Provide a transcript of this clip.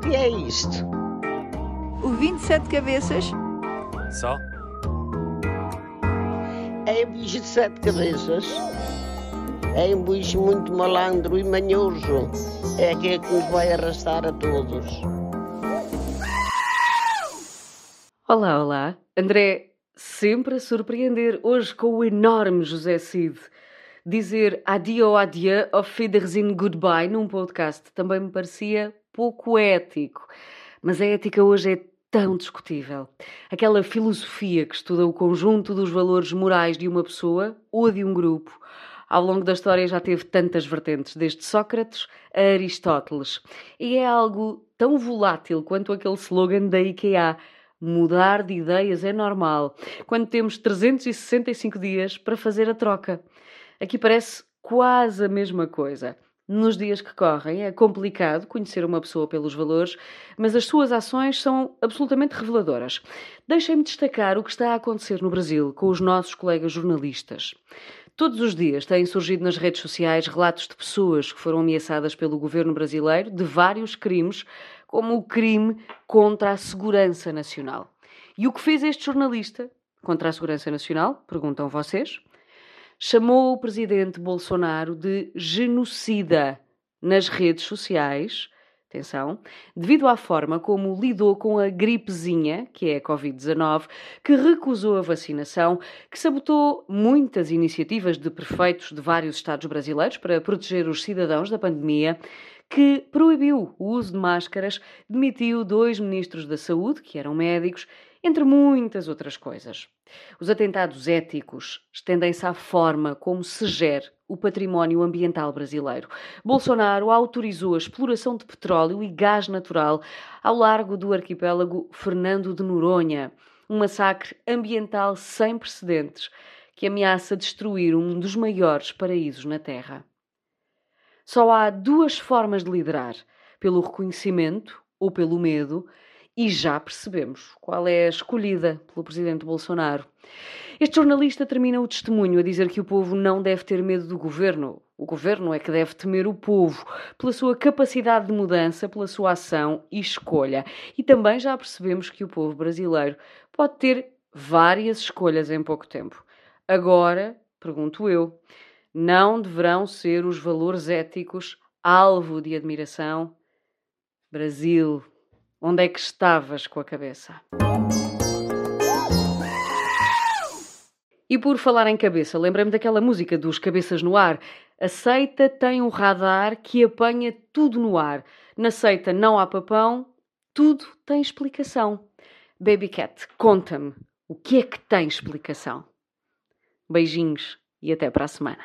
O que é isto? O 27 cabeças? Só? É um bicho de sete cabeças. É um bicho muito malandro e manhoso. É aquele que nos vai arrastar a todos. Olá, olá. André, sempre a surpreender, hoje com o enorme José Cid. Dizer adio, adieu, auf Wiedersehen, goodbye num podcast também me parecia pouco ético. Mas a ética hoje é tão discutível. Aquela filosofia que estuda o conjunto dos valores morais de uma pessoa ou de um grupo. Ao longo da história já teve tantas vertentes, desde Sócrates a Aristóteles. E é algo tão volátil quanto aquele slogan da IKEA. Mudar de ideias é normal, quando temos 365 dias para fazer a troca. Aqui parece quase a mesma coisa. Nos dias que correm é complicado conhecer uma pessoa pelos valores, mas as suas ações são absolutamente reveladoras. Deixem-me destacar o que está a acontecer no Brasil com os nossos colegas jornalistas. Todos os dias têm surgido nas redes sociais relatos de pessoas que foram ameaçadas pelo governo brasileiro de vários crimes, como o crime contra a segurança nacional. E o que fez este jornalista contra a segurança nacional? Perguntam vocês chamou o presidente Bolsonaro de genocida nas redes sociais. Atenção, devido à forma como lidou com a gripezinha, que é a Covid-19, que recusou a vacinação, que sabotou muitas iniciativas de prefeitos de vários estados brasileiros para proteger os cidadãos da pandemia, que proibiu o uso de máscaras, demitiu dois ministros da saúde, que eram médicos, entre muitas outras coisas. Os atentados éticos estendem-se à forma como se gera o património ambiental brasileiro. Bolsonaro autorizou a exploração de petróleo e gás natural ao largo do arquipélago Fernando de Noronha, um massacre ambiental sem precedentes que ameaça destruir um dos maiores paraísos na Terra. Só há duas formas de liderar: pelo reconhecimento ou pelo medo, e já percebemos qual é a escolhida pelo presidente Bolsonaro. Este jornalista termina o testemunho a dizer que o povo não deve ter medo do governo. O governo é que deve temer o povo, pela sua capacidade de mudança, pela sua ação e escolha. E também já percebemos que o povo brasileiro pode ter várias escolhas em pouco tempo. Agora, pergunto eu, não deverão ser os valores éticos alvo de admiração? Brasil, Onde é que estavas com a cabeça? E por falar em cabeça, lembrei-me daquela música dos Cabeças no Ar. A seita tem um radar que apanha tudo no ar. Na seita não há papão, tudo tem explicação. Baby Cat, conta-me, o que é que tem explicação? Beijinhos e até para a semana.